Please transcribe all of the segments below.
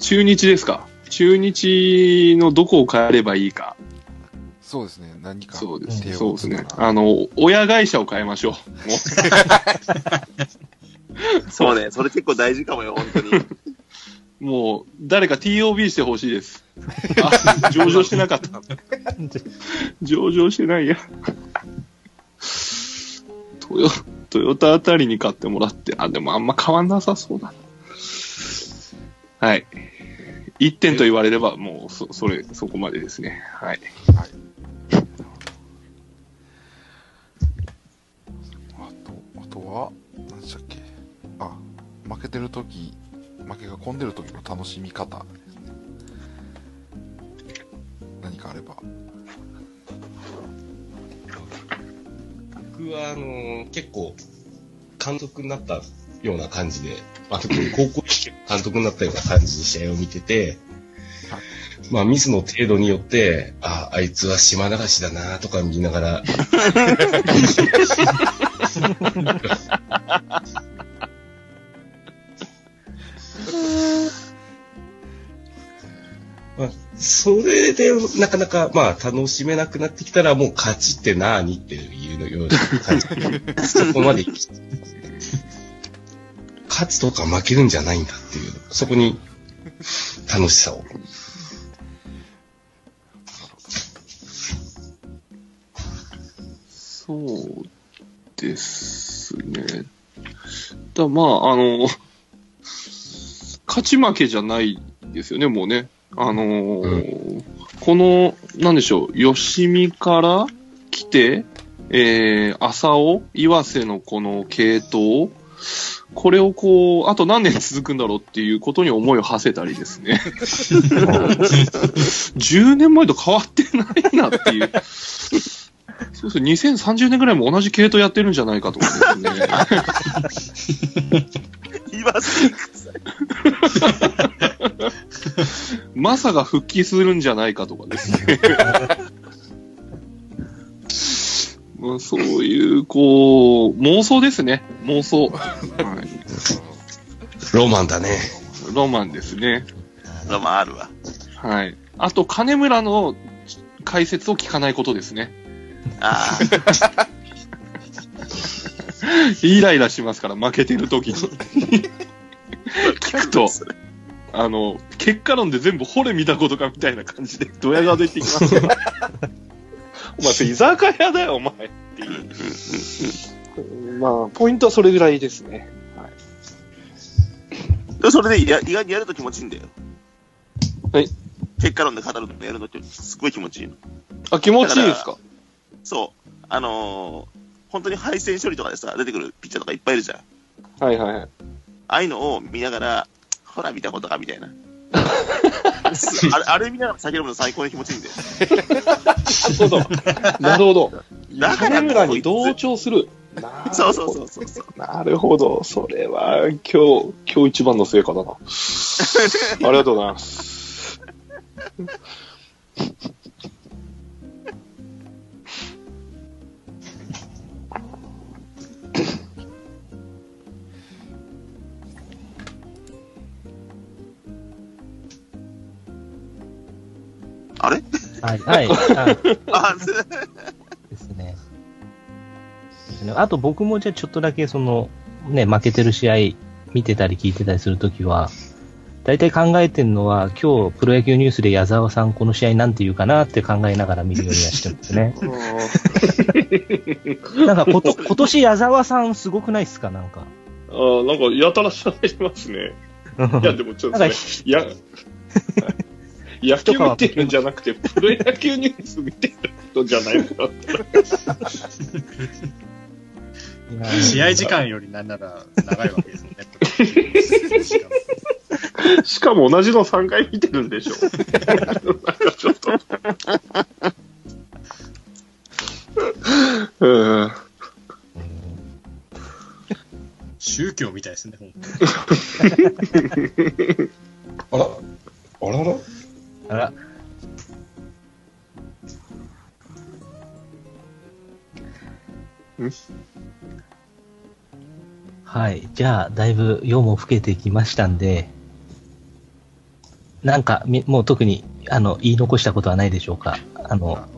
中日ですか？中日のどこを変えればいいか。そうですね、何かそうですね。そうですねあの、親会社を変えましょう。も そうね、それ結構大事かもよ、本当に。う、もう誰か TOB してほしいです。あ、上場してなかった。上場してないや。トヨ、トヨタあたりに買ってもらって、あ、でもあんま変わんなさそうだな。はい。1点と言われれば、もう、そ、それ、そこまでですね。はい。はい。あと、あとは、何でしたっけ？あ、負けてる時負けが込んでる時の楽しみ方ですね。何かあれば。僕は、あのー結構、監督になったような感じで、まあ、特に高校監督になったような感じで試合を見てて、まあ、ミスの程度によって、あ、あいつは島流しだなとか見ながら、まあ、それで、なかなか、まあ、楽しめなくなってきたら、もう勝ちって何っていうような感じ、そこまで行き勝つとか負けるんじゃないんだっていう、そこに楽しさを。そうですね。だまあ、あの、勝ち負けじゃないですよね、もうね。あのーこの、なんでしょう、吉見から来て、えー、浅尾、岩瀬のこの系統、これをこう、あと何年続くんだろうっていうことに思いを馳せたりですね。10年前と変わってないなっていう。そうですね、2030年ぐらいも同じ系統やってるんじゃないかとかですね。言わせてください。マサが復帰するんじゃないかとかですね。まあ、そういう、こう、妄想ですね。妄想。はい、ロマンだね。ロマンですね。ロマンあるわ。はい。あと、金村の解説を聞かないことですね。あ イライラしますから、負けてる時に。聞くと、あの、結果論で全部惚れ見たことかみたいな感じで、ドヤ顔で言ってきます。お前、そ れ居酒屋だよ、お前。っていう。まあ、ポイントはそれぐらいですね。あ。それでや意外にやると気持ちいいんだよ。はい。結果論で語るのやるのってすごい気持ちいいの。あ、気持ちいいですか？そう。あのー本当に配線処理とかでさ、出てくるピッチャーとかいっぱいいるじゃん。はいはいはい。ああいうのを見ながら、ほら見たことかみたいな。あれあれ見ながら酒飲むの最高に気持ちいいんだよ。なるほど。なるほど。だから金村に同調する。なるほどそうそうそうそうそう。なるほど。それは、今日、今日一番の成果だな。ありがとうございます。あれ？はい、はい。あ あ、ですね。ですねあと僕もじゃあちょっとだけその、ね、負けてる試合見てたり聞いてたりするときは、大体考えてるのは、今日プロ野球ニュースで矢沢さんこの試合なんて言うかなって考えながら見るようにはしてますね。なんかこと、今年矢沢さんすごくないっすか？なんか。ああ、なんか、やたら喋りますね。いや、でもちょっとなんねか、や、野球見てるんじゃなくて、プロ野球ニュース見てる人じゃないか試合時間よりなんなら長いわけです もんね。しかも同じの3回見てるんでしょ。なんかちょっと。うん。宗教みたいですね、本当に。あらあらら？あら。はい。じゃあ、だいぶ夜も更けてきましたんで、なんか、みもう特に、あの、言い残したことはないでしょうか？あの、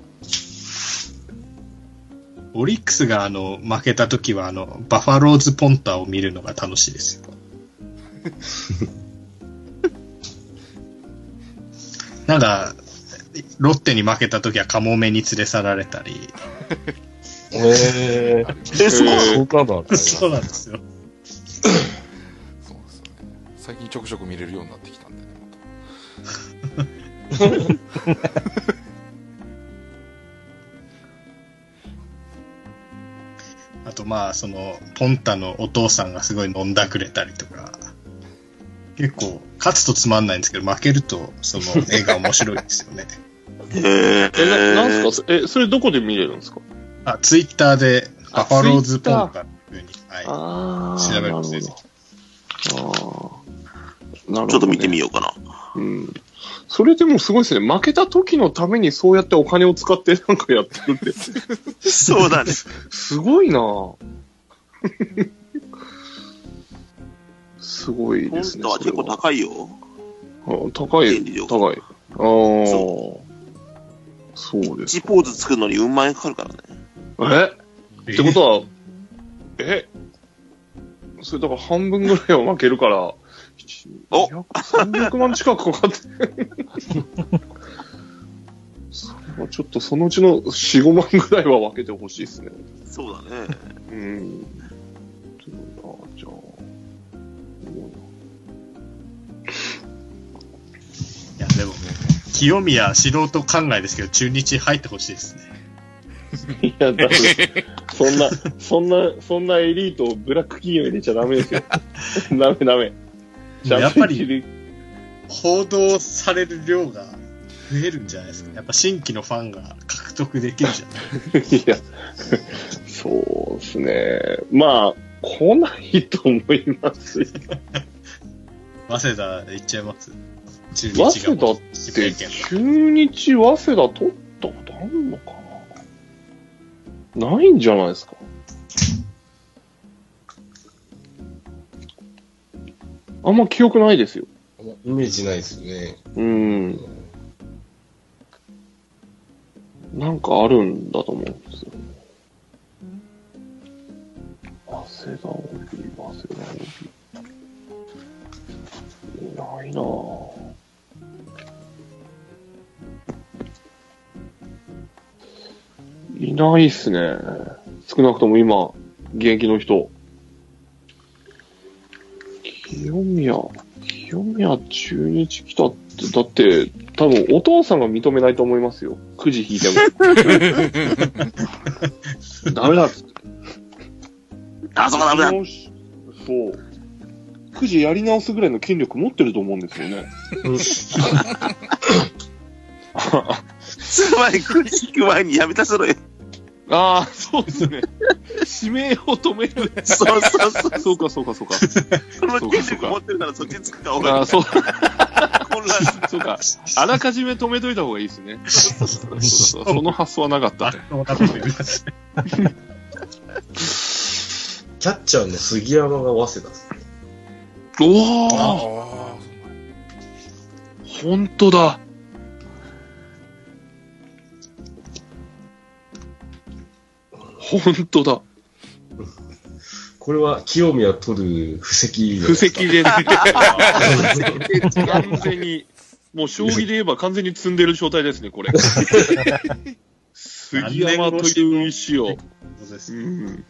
オリックスがあの、負けた時はあの、バファローズポンターを見るのが楽しいですよ。なんか、ロッテに負けた時はカモメに連れ去られたり、えー、え、そうなんですよ。そうですよね。最近ちょくちょく見れるようになってきたんでね、あとまあ、その、ポンタのお父さんがすごい飲んだくれたりとか、結構、勝つとつまんないんですけど、負けると、その、映画面白いですよね。へーえ、ななんすか？え、それどこで見れるんですか？あ、ツイッターで、バファローズポンタっていうふうに、はい。ああ。調べると出てきああ。なるほど、ね。ちょっと見てみようかな。うん。それでもすごいですね。負けた時のためにそうやってお金を使って なんかやってるって。そうだね。すごいなぁすごいですね。タは結構高いよ。あ高い、高い。ああ。そうです1ポーズ作るのにうん万円かかるからね。え？ってことは、え？それだから半分ぐらいは負けるから、お200 300万近くかかって。それはちょっとそのうちの4、5万ぐらいは分けてほしいですね。そうだね。うん。いや、でもね、清宮素人考えですけど、中日入ってほしいですね。いや、だそんな、そんな、そんなエリートをブラック企業に入れちゃダメですよ。ダ メダメ。やっぱり報道される量が増えるんじゃないですか。やっぱ新規のファンが獲得できるじゃない いや、そうですね。まあ、来ないと思いますよ。早稲田行っちゃいます？中早日が稲田って、中日早稲田取ったことあるのかな？ないんじゃないですか？あんま記憶ないですよ。イメージないですよね。うん。なんかあるんだと思うんですよ。早稲田 OB、早稲田 OB。いないなぁ。いないっすね。少なくとも今、現役の人。清宮、清宮中日来たって、だって、多分お父さんが認めないと思いますよ。くじ引いても。ダメだっつって。あ、そこダメだ。そう。くじやり直すぐらいの権力持ってると思うんですよね。つまり、くじ引く前にやめたせろよ。ああ、そうですね。指名を止める。そうそうそう。そう。か、そうか、そうか。この権力持ってるならそっちにつくか分かるああ、。そう、混乱する。そうか。あらかじめ止めといた方がいいですね。その発想はなかった。キャッチャーの杉山が早稲田ですね。おあおあ、本当だ。本当だ。これは清宮取る布石布石で、完全に、もう将棋で言えば完全に積んでる状態ですね、これ。杉山という石を、そうん、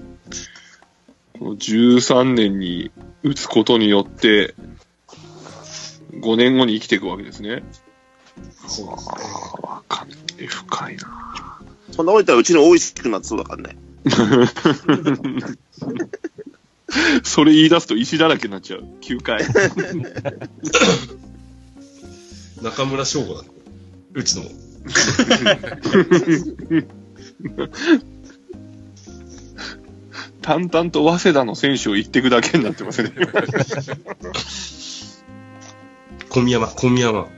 13年に打つことによって、5年後に生きていくわけですね。そうですね。わかんない。深いな。そんなこと言ったらうちの大石君なってそうだからね。それ言い出すと石だらけになっちゃう。9回。中村翔吾だ。うちの。淡々と早稲田の選手を言っていくだけになってますね。小宮山、小宮山。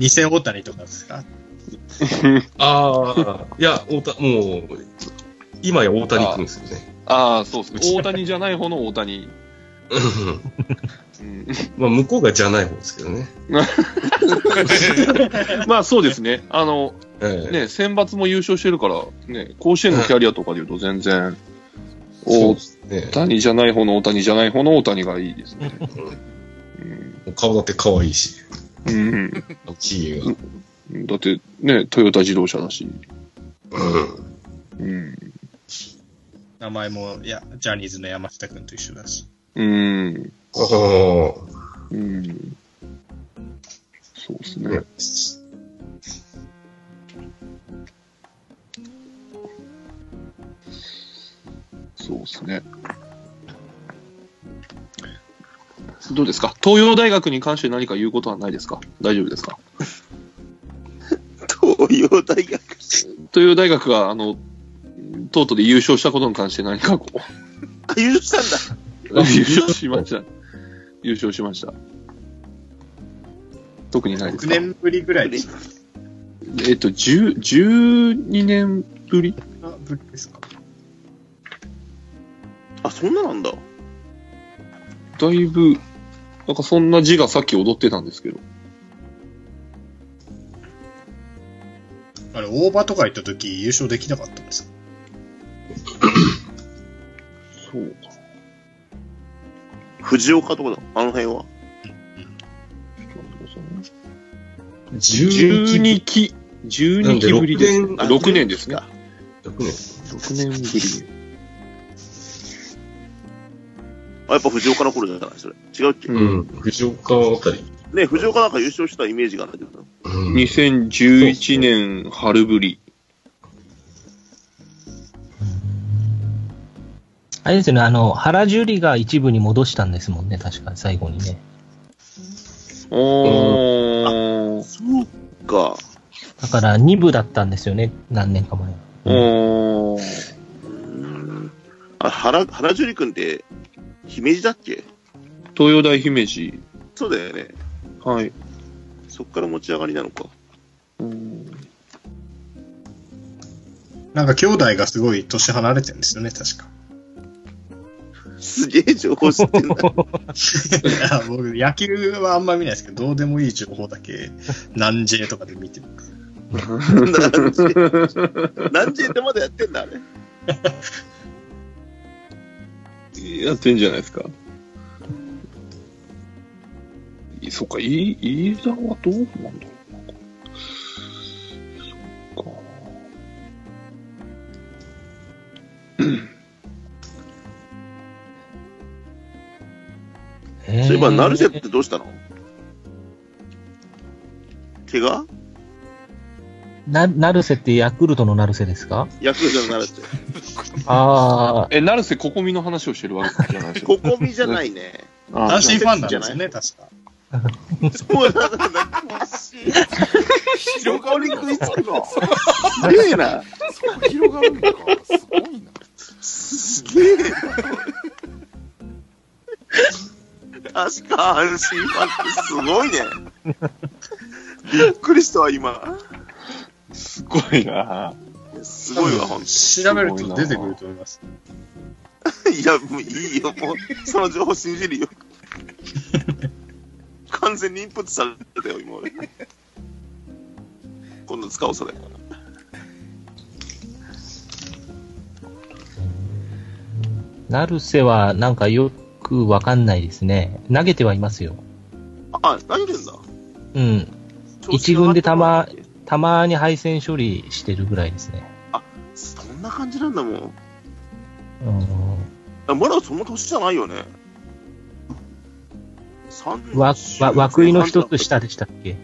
偽大谷とかですか？ああ、いや、大谷、もう、今や大谷君ですよね。ああ、そうですね。大谷じゃない方の大谷。まあ、向こうがじゃない方ですけどね。まあそうですね。あの、ええね、選抜も優勝してるから、ね、甲子園のキャリアとかで言うと全然、大。谷じゃない方の大谷じゃない方の大谷がいいですね。顔だって可愛いし、うん。ヒゲが。うん、だってね、トヨタ自動車だし。うん。うん。名前も、いや、ジャニーズの山下くんと一緒だし。うん。ああ。うん。そうですねそうですね。どうですか？東洋大学に関して何か言うことはないですか？大丈夫ですか？東洋大学。東洋大学が、あの、トートで優勝したことに関して何かこう、あ、優勝したんだ。優勝しました。優勝しました。特にないです6か年ぶりぐらいでえっと、10 12年ぶり？あぶりですか？あ、そんななんだ。だいぶ、なんかそんな字がさっき踊ってたんですけど。あれ、大場とか行った時優勝できなかったんですか？そうか。藤岡とかだ。あの辺は？12期、12期ぶりです。なんで6年ですね。6年。6年ぶり。あ、やっぱ藤岡の頃じゃないそれ。違うっけ、うん。藤岡あたり。ね藤岡なんか優勝したイメージがあるんだけど。うん。2011年春ぶり。あれですよね、あの、原樹里が一部に戻したんですもんね、確か最後にね。おー。そうか。だから2部だったんですよね、何年か前は。おー。うんあ、原、原樹里くんって、姫路だっけ？東洋大姫路。そうだよね。はい。そっから持ち上がりなのか。うんなんか兄弟がすごい年離れてるんですよね、確か。すげえ情報知ってんだ。いや、僕、野球はあんま見ないですけど、どうでもいい情報だけ、南 J とかで見てる。何時何時ってまだやってんだ、あれ。やってんじゃないですか。いそっか、い飯田はどうなんだろうな。そっか。そういえば、ナルセってどうしたの？怪我？な、ナルセってヤクルトのナルセですか？ヤクルトのナルセ。ああ、え、成瀬ここみの話をしてるわけじゃないですか。ここみじゃないね。あ阪神ファンなんですよね、確か。そうなんだ、惜しい。広がり食いつくの。すげえな。そこ広がるんか。すごいな。すげえな。確か阪神ファンってすごいね。びっくりしたわ、今。すごいなすごいわ、ほんと。調べると出てくると思います。いや、もういいよ、もう、その情報信じるよ。完全にインプットされてたよ、今俺。今度使おう、それ。ナルセはなんかよくわかんないですね。投げてはいますよ。あ、投げてんだ。うん。一軍でたま、たまに配線処理してるぐらいですね。そんな感じなんだもん。うん。あまだそんな年じゃないよね。30わ、わ、涌井の一つ下でしたっけ？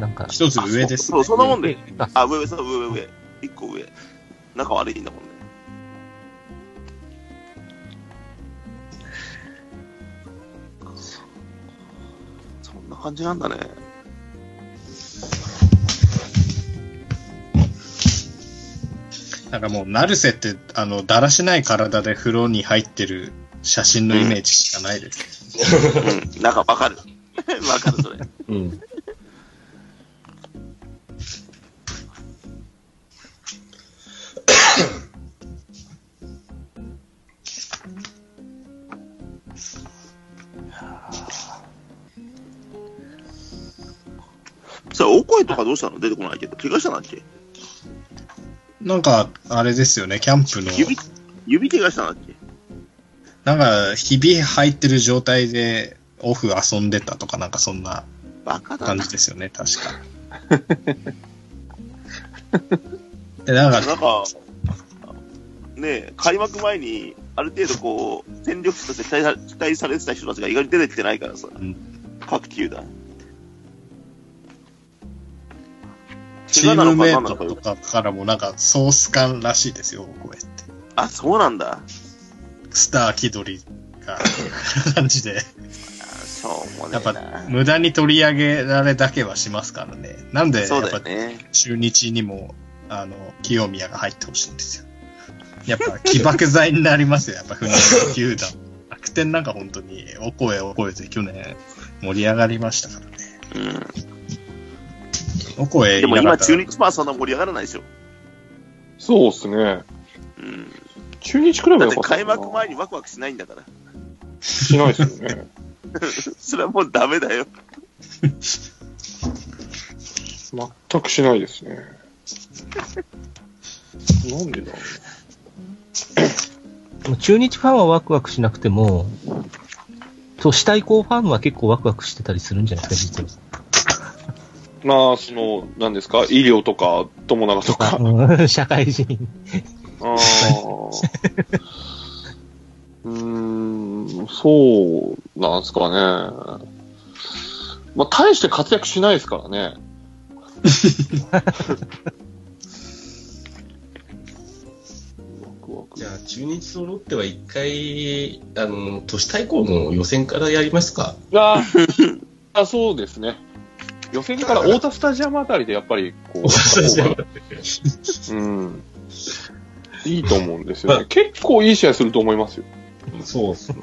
なんか。一つ上です、そう、そんなもんで。ああ、上上、そう、上上上。一個上。仲悪いんだもんね。そんな感じなんだね。なんかもう、ナルセって、あの、だらしない体で風呂に入ってる写真のイメージしかないです。うん、なんかわかる。わかる、それ。うん。さあ、お声とかどうしたの？出てこないけど。怪我したんだっけなんか、あれですよね、キャンプの、指、指怪我したんだっけ？なんか、ひび入ってる状態で、オフ遊んでたとか、なんかそんな感じ。ですよね、確か。で、なんか、なんか、ねえ、開幕前に、ある程度こう、戦力として期待さ期待されてた人たちが意外に出てきてないからさ、ん各球団。チームメイトとかからもなんかソース感らしいですよ、こうやって。あ、そうなんだ。スター気取りが、感じで。あしょうもねやっぱ無駄に取り上げられだけはしますからね。なんで、やっぱ、ね。中日にも、あの、清宮が入ってほしいんですよ。やっぱ、起爆剤になりますよ、やっぱ、船の球団。楽天なんか本当に、お声お声で去年盛り上がりましたからね。うん。お声でも今、中日ファンそんな盛り上がらないでしょ。そうっすね。うん。中日クラブだって開幕前にワクワクしないんだから。しないですよね。それはもうダメだよ。全くしないですね。なんでだろでも中日ファンはワクワクしなくても、都市対抗ファンは結構ワクワクしてたりするんじゃないですか、実は。まあ、その、何ですか、医療とか、友永とか。うん 社会人。あー うーん、そうなんですかね。まあ、大して活躍しないですからね。じゃあ、中日とロッテは一回、あの、都市対抗の予選からやりますか。ああ、そうですね。予選から太田スタジアムあたりでやっぱり、こう、うん。いいと思うんですよね。結構いい試合すると思いますよ。そうっすね。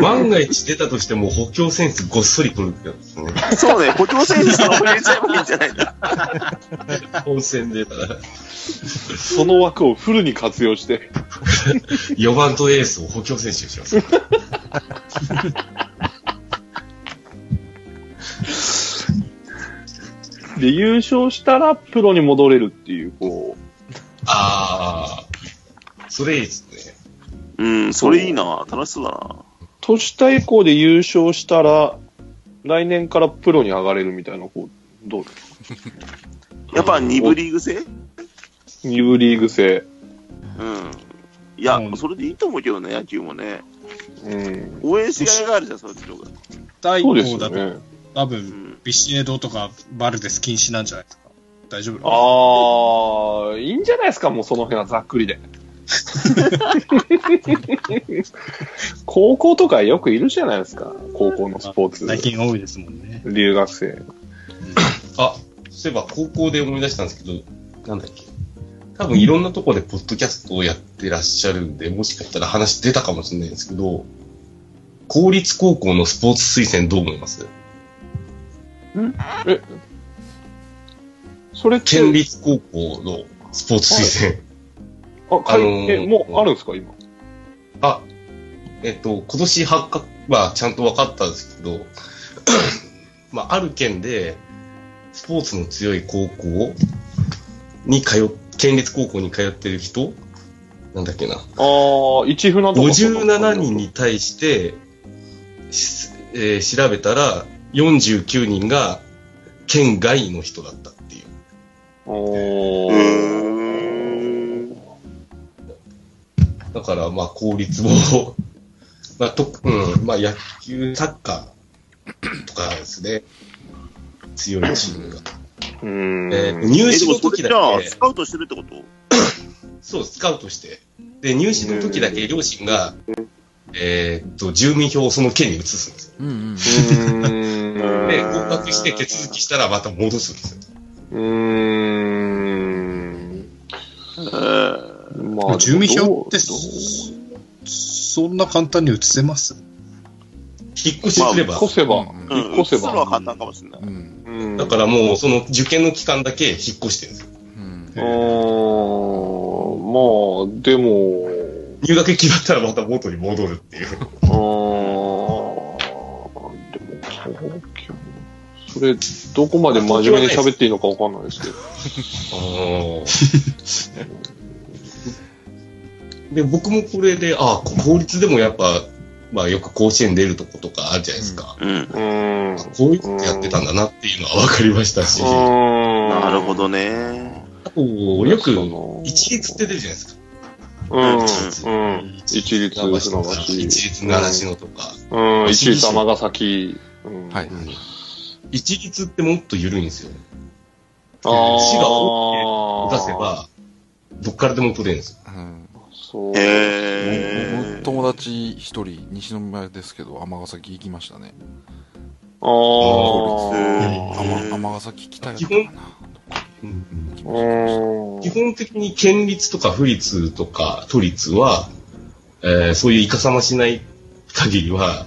万が一出たとしても補強選手ごっそり取るってやつですね。そうね、補強選手その入れちゃえばいいんじゃないか。本戦出たら。その枠をフルに活用して。4番とエースを補強選手にします。で、優勝したらプロに戻れるっていう、こああ、それいいですね。うん、それいいな。楽しそうだな。う、都市対抗で優勝したら、来年からプロに上がれるみたいな、こう、どう？ですかやっぱ2部リーグ制二部リーグ制。うん。いやう、んそれでいいと思うけどね、野球もね。うん。応援しがいがあるじゃん、そっちの方が。大そうです号だと、よね。多分、うん。ビシエドとかバルデス禁止なんじゃないですか。大丈夫？ああ、いいんじゃないですか、もうその辺はざっくりで。高校とかよくいるじゃないですか、高校のスポーツ。最近多いですもんね。留学生。あ、そういえば高校で思い出したんですけど、なんだっけ。多分いろんなところでポッドキャストをやってらっしゃるんで、もしかしたら話出たかもしれないんですけど、公立高校のスポーツ推薦どう思います？え、それって、県立高校のスポーツ推薦。あ、かいあのーえ、もうあるんですか、今？あ、えっと、今年発覚はちゃんと分かったんですけど、まあ、ある県で、スポーツの強い高校に通っ、県立高校に通ってる人なんだっけな。ああ、一船とか。57人に対して、しえー調べたら、49人が県外の人だったっていう。お。だから、まあ、公立も、まあ、と、うん、まあ、野球、サッカーとかですね。強いチームが。うーん。えー入試の時だじゃあ、けス、カウトしてるってこと？そう、スカウトして。で、入試の時だけ両親が、えーっと、住民票をその県に移すんですよ。うんうん。で、合格して手続きしたらまた戻すんですよ。うーん。えーまあ、住民票ってそんな簡単に移せます？引っ越しすれば。引っ越せば、引っ越せ移すのはば。簡単かもしれない。うん。うんだからもう、その受験の期間だけ引っ越してるんですよ。うんうーん、まあ、でも、入学決まったらまた元に戻るっていう。うそれ、どこまで真面目に喋っていいのかわかんないですけど。で、僕もこれで、あ公立でもやっぱ、まあよく甲子園出るとことかあるじゃないですか。うん。うーん。こういうことやってたんだなっていうのは分かりましたし、あななるほどね。と、よく、の一律って出るじゃないですか。うん。うん。一律船とか橋。一律習志野とか。うん。一律尼崎。うん。はい。うん一律ってもっと緩いんですよ。ああ。市が OK 出せば、どっからでも取れるんですよ。うん。そう。へ僕ー。友達一人、西宮ですけど、尼崎行きましたね。あへ尼ー尼崎来たよ基本かな。基本的に県立とか府立とか都立は、えーそういうイカサマしない限りは、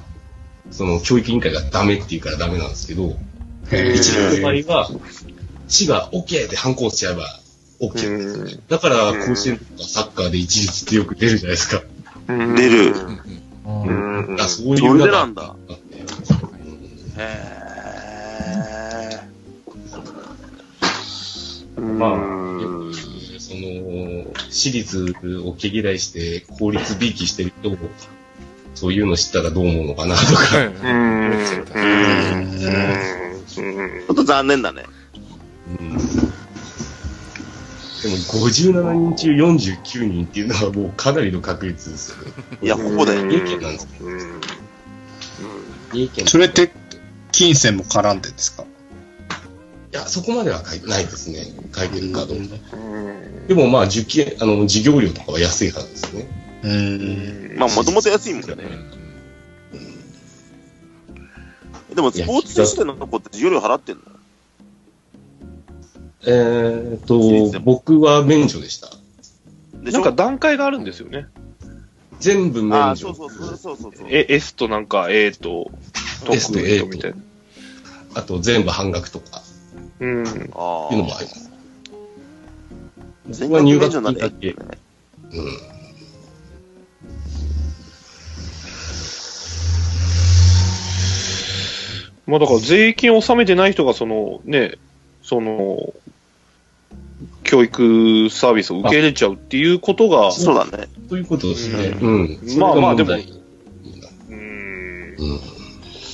その教育委員会がダメって言うからダメなんですけど、へ一ー律の場合は、市が OK って反抗しちゃえば OK なんですよ。だから甲子園とかサッカーで一律ってよく出るじゃないですか。うん出るうん。あそういうのがなんだ。あってへまあうんその、私立を毛嫌いして公立びいきしてる人も、そういうの知ったらどう思うのかなとか。うん。ちょっと残念だね。うんでも57人中49人っていうのはもうかなりの確率ですよね。いや、ここだよ。三重県なんですけど、うん。三重県。それって、金銭も絡んでんですか？いや、そこまでは書いてないですね。書いてるかどうか。うん。でもまあ、受験、あの、授業料とかは安いはずですね。うん。まあ、もともと安いもんね。でも、スポーツ選手のとこって授業料払ってんの？えーっと、僕は免除でした。でしょ？なんか段階があるんですよね。全部あ免あ、そう除。そうそうそうそうそう。え、S となんか A と、特 S と A とみたいな。あと全部半額とか、うん。あっていうのあ。もあります。全僕は入学金だけ。うん。まあだから税金を納めてない人がそのね、その、教育サービスを受け入れちゃうっていうことが、そうだね。ということですね。ううん。まあまあでもうん。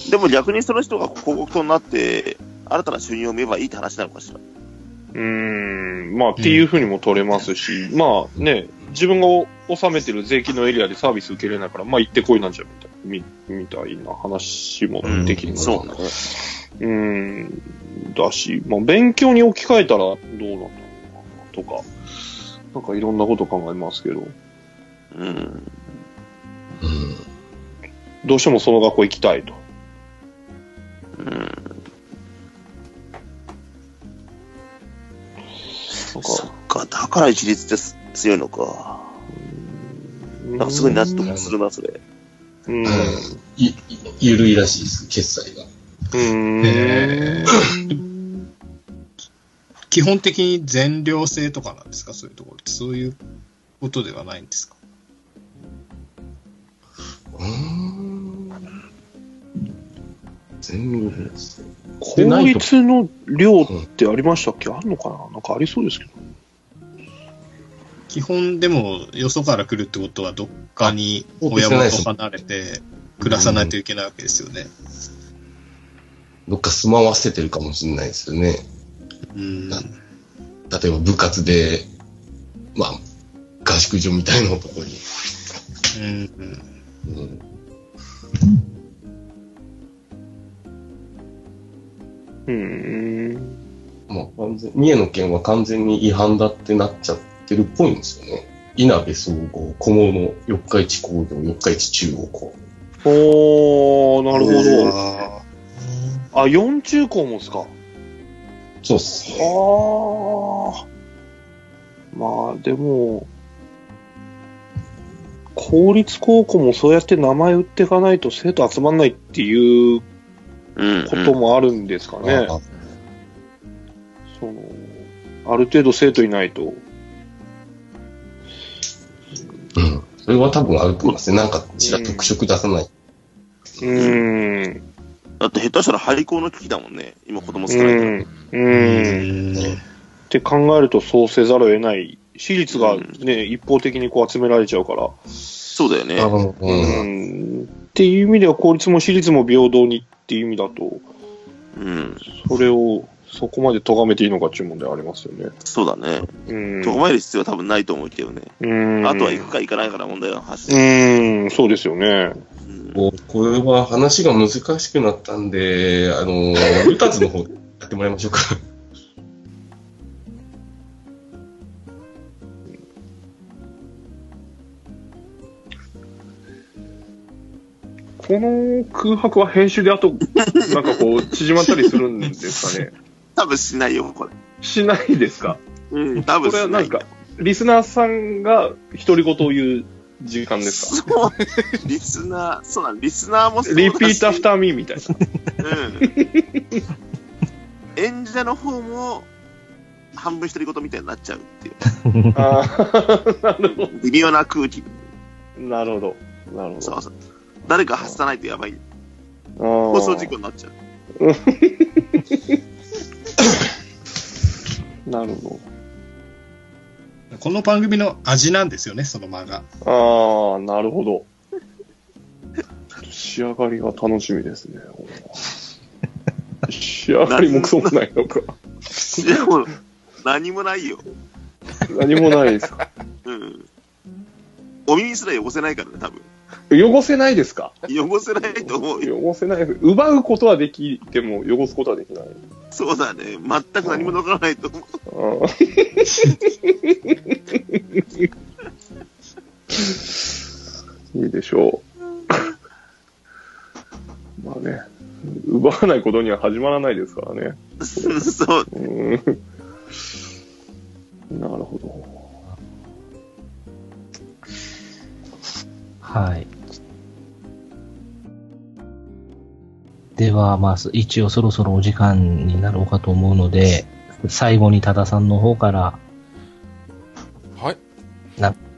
でも逆にその人が広告塔になって、新たな収入を見ればいいって話なのかしら。うん。まあっていうふうにも取れますし、まあね、自分が納めてる税金のエリアでサービス受け入れないから、まあ行ってこいなんじゃみたいみみたいな話もできるのかなそうだね。うん。だし、まあ勉強に置き換えたらどうなんだろうなとか、なんかいろんなこと考えますけど、うん。うん。どうしてもその学校行きたいと。うん。そっか、だから一律ってす強いのか。なんかすごい納得するな、それ。うん。い、いゆるいらしいです、決済が。うん。へ 基本的に全寮制とかなんですか？そういうところって。そういうことではないんですか？うーん。全部です。公立の寮ってありましたっけ？あるのかな？なんかありそうですけど。基本でもよそから来るってことはどっかに親元離れて暮らさないといけないわけですよね。どっか住まわせてるかもしれないですよね。うん。例えば部活で、まあ、合宿所みたいなところに。うん。うんうん。まあ、完全三重の県は完全に違反だってなっちゃってるっぽいんですよね。稲部総合、小物、四日市工業、四日市中央校。おー、なるほど。ああ、四中高もですか？そうっすね。ああ。まあ、でも、公立高校もそうやって名前売っていかないと生徒集まんないっていううん。こともあるんですかね。あその、ある程度生徒いないと。うん。それは多分あると思いますね。なんか、ちら特色出さない。うーん。だって下手したら廃校の危機だもんね。今子供少うないから。ん。うん。って考えるとそうせざるを得ない。私立がね、一方的にこう集められちゃうから。そうだよね。ううん。ん。っていう意味では公立も私立も平等にっていう意味だと、うん。それをそこまで咎めていいのかっていう問題ありますよね。そうだね。うん。とまえる必要は多分ないと思うけどね。うん。あとは行くか行かないかな問題は発う生。ん、そうですよね。うんこうこれは話が難しくなったんで、あの、ルタズの方やってもらいましょうか。この空白は編集であと、なんかこう、縮まったりするんですかね。多分しないよ、これ。しないですか？うん、多分しな。これはいなんか、リスナーさんが独り言を言う時間ですか？そう。リスナー、そうだ、リスナーもそうだし repeat after me みたいな。うん。演者の方も、半分独り言みたいになっちゃうっていう。あーなるほ微妙な空気。ど。なるほど。なるほど。そうそう。誰か発さないとやばい。放放送事故になっちゃう。なるほこの番組の味なんですよね、その漫画。ど。ああ、なるほど。仕上がりが楽しみですね。仕上がりもクソもないのか。でも、何もないよ。何もないですか。うん。お耳すら汚せないからね、多分。汚せないですか？汚せないと思うよ。汚せない。奪うことはできても汚すことはできない。そうだね。全く何も残らないと思う。いいでしょう。まあね、奪わないことには始まらないですからね。そう。うんなるほど。はい。では、まあ、一応そろそろお時間になろうかと思うので、最後に多田さんの方から、はい。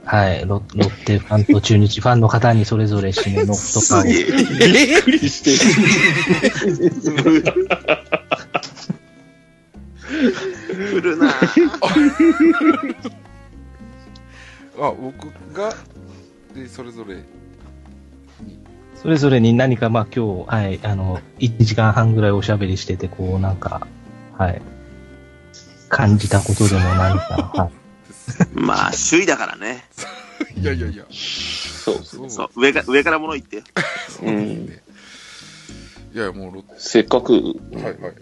はい、ロロッテファンと中日ファンの方にそれぞれ締めの言葉を。びっくりして来るなぁ あ、僕が、で、それぞれ、それぞれに何か、まあ今日、はい、あの、1時間半ぐらいおしゃべりしてて、こう、なんか、はい、感じたことでも何か、はい。まあ、首位だからね。いやいやいや、そうそうそう、上か上から物言ってよ。そうですね。いやいや、もうせっかく、はいはい。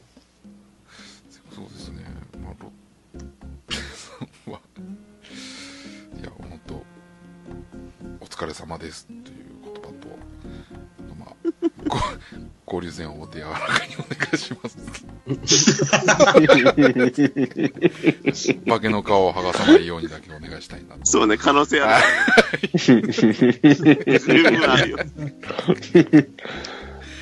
疲れ様ですという言葉と、まあ、交流戦をお手柔らかにお願いします。化けの皮を剥がさないようにだけお願いしたいなと。そうね、可能性ある。十分あるよ。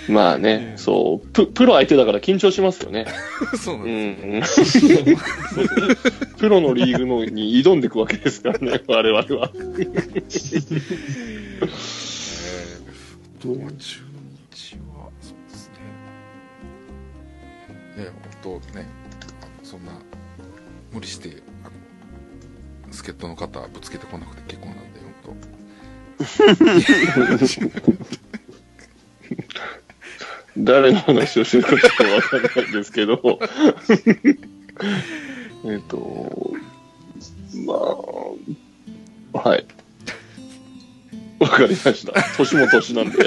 まあね、そう、ププロ相手だから緊張しますよね。そうなんうです。ん。プロのリーグのに挑んでいくわけですからね、我々は。えー、とは中日は、そうですね。ね、本当ね、そんな、無理して、あの、助っ人の方ぶつけてこなくて結構なんで、本誰の話をしてるかちょっとわかんないんですけど。えっと、まあ、はい。わかりました。年も年なんで、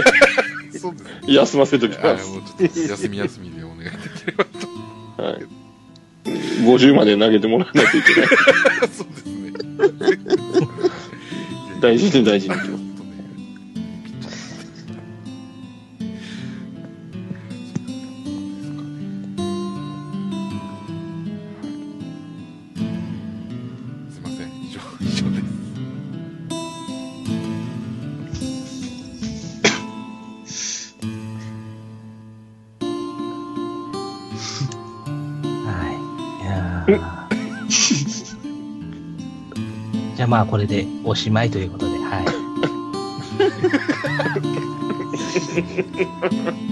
当。そうですね。休ませときます。あもうちょっと休み休みでお願いできればと。はい。50まで投げてもらわないといけない。そうですね。大事に大事にいきますまあこれでおしまいということで、はい。